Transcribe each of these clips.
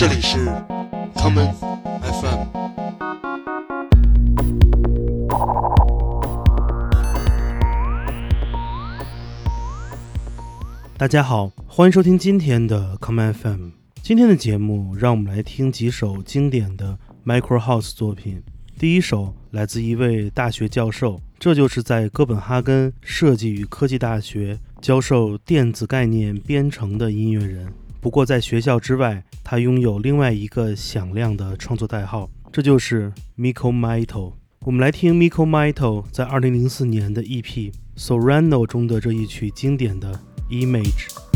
这里是 common FM。大家好，欢迎收听今天的 common FM。今天的节目，让我们来听几首经典的 micro house 作品。第一首来自一位大学教授，这就是在哥本哈根设计与科技大学教授电子概念编程的音乐人。不过在学校之外，他拥有另外一个响亮的创作代号，这就是 Miko Mito。我们来听 Miko Mito 在2004年的 EP Sorano 中的这一曲经典的 Image。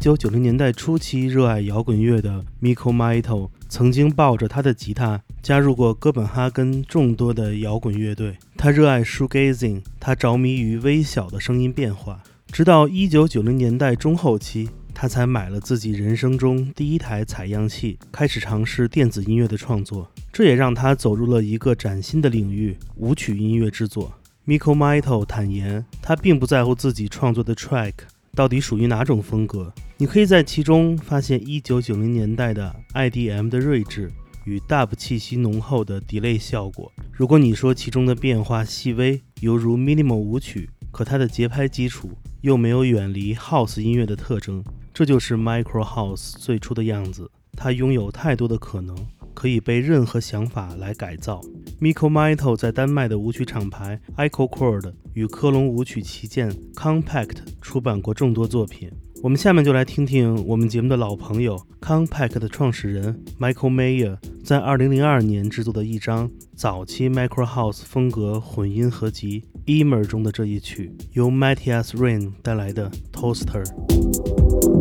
九九零年代初期热爱摇滚乐的 Miko Maito 曾经抱着他的吉他加入过哥本哈根众多的摇滚乐队。他热爱 shoegazing，他着迷于微小的声音变化。直到一九九零年代中后期，他才买了自己人生中第一台采样器，开始尝试电子音乐的创作。这也让他走入了一个崭新的领域——舞曲音乐制作。Miko Maito 坦言，他并不在乎自己创作的 track 到底属于哪种风格。你可以在其中发现1990年代的 IDM 的睿智与 Dub 气息浓厚的 delay 效果。如果你说其中的变化细微，犹如 minimal 舞曲，可它的节拍基础又没有远离 House 音乐的特征，这就是 Micro House 最初的样子。它拥有太多的可能。可以被任何想法来改造。Miko Maito 在丹麦的舞曲厂牌 Echo Cord 与科隆舞曲旗舰 Compact 出版过众多作品。我们下面就来听听我们节目的老朋友 Compact 的创始人 Michael Mayer 在2002年制作的一张早期 Micro House 风格混音合集 Emer 中的这一曲，由 Matthias Rain 带来的 Toaster。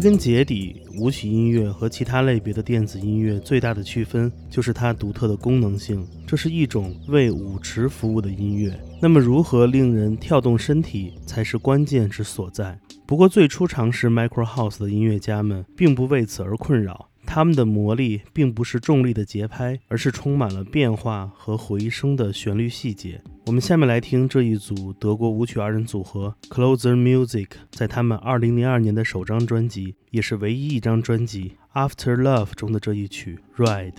归根结底，舞曲音乐和其他类别的电子音乐最大的区分就是它独特的功能性。这是一种为舞池服务的音乐。那么，如何令人跳动身体才是关键之所在。不过，最初尝试 Micro House 的音乐家们并不为此而困扰。他们的魔力并不是重力的节拍，而是充满了变化和回声的旋律细节。我们下面来听这一组德国舞曲二人组合 Closer Music 在他们2002年的首张专辑，也是唯一一张专辑《After Love》中的这一曲《Ride》。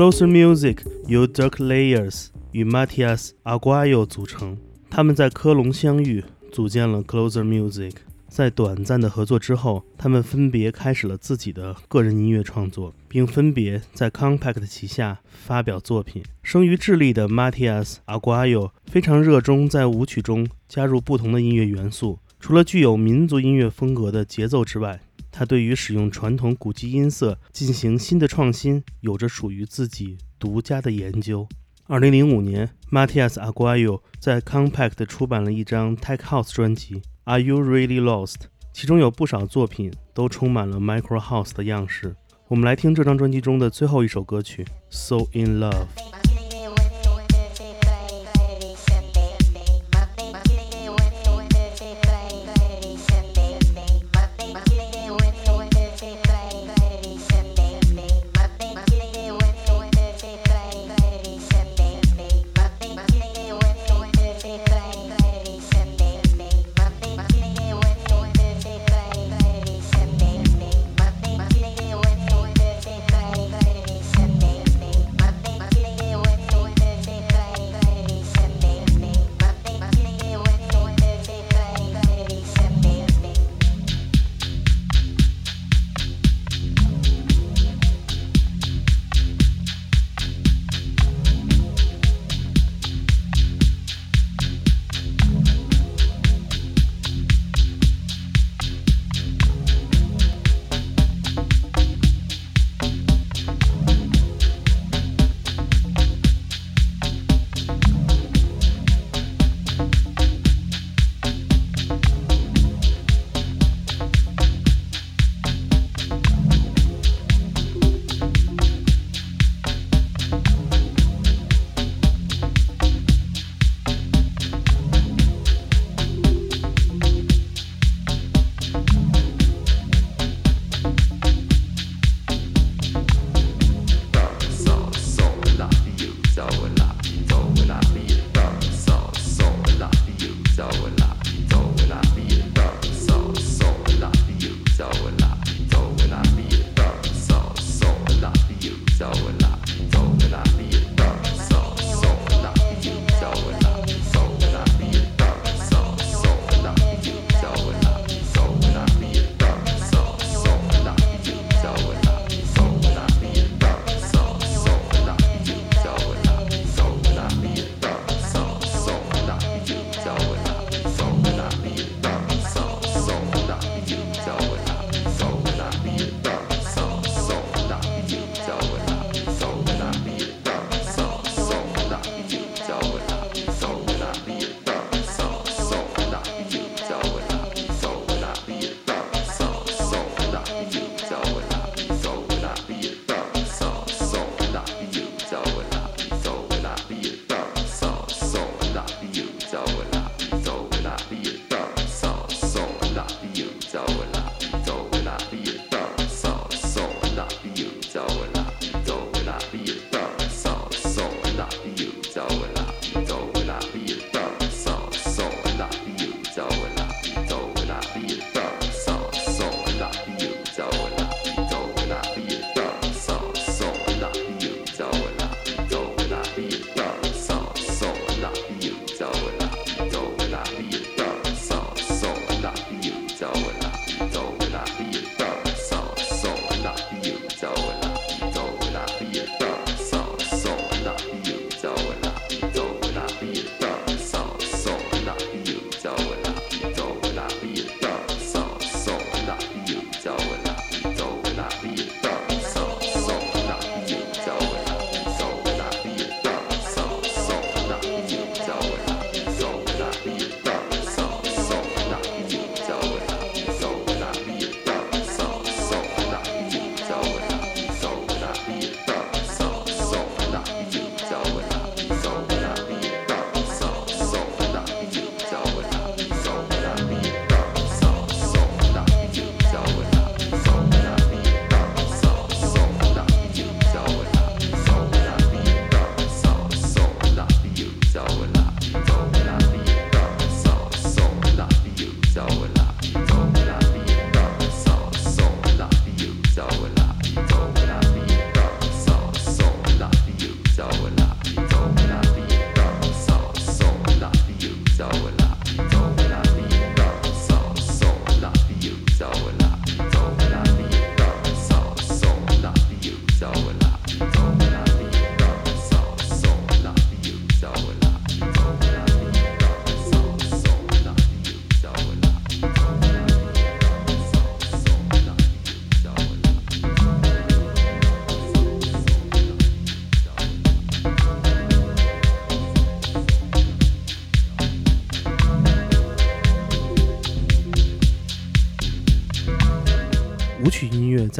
Closer Music 由 Dirk Layers 与 Matias Aguayo 组成，他们在科隆相遇，组建了 Closer Music。在短暂的合作之后，他们分别开始了自己的个人音乐创作，并分别在 Compact 旗下发表作品。生于智利的 Matias Aguayo 非常热衷在舞曲中加入不同的音乐元素，除了具有民族音乐风格的节奏之外。他对于使用传统古籍音色进行新的创新，有着属于自己独家的研究。二零零五年，Matias Aguayo 在 Compact 出版了一张 Tech House 专辑《Are You Really Lost》，其中有不少作品都充满了 Micro House 的样式。我们来听这张专辑中的最后一首歌曲《So in Love》。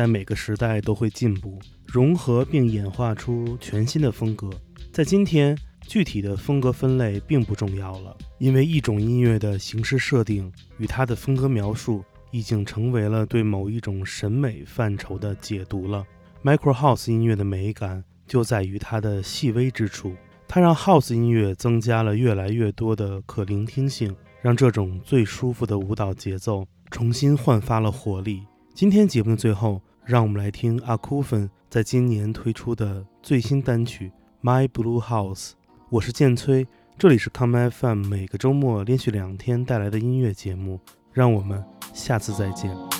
在每个时代都会进步、融合并演化出全新的风格。在今天，具体的风格分类并不重要了，因为一种音乐的形式设定与它的风格描述已经成为了对某一种审美范畴的解读了。Micro House 音乐的美感就在于它的细微之处，它让 House 音乐增加了越来越多的可聆听性，让这种最舒服的舞蹈节奏重新焕发了活力。今天节目的最后，让我们来听阿库芬在今年推出的最新单曲《My Blue House》。我是剑崔，这里是 Come FM，每个周末连续两天带来的音乐节目。让我们下次再见。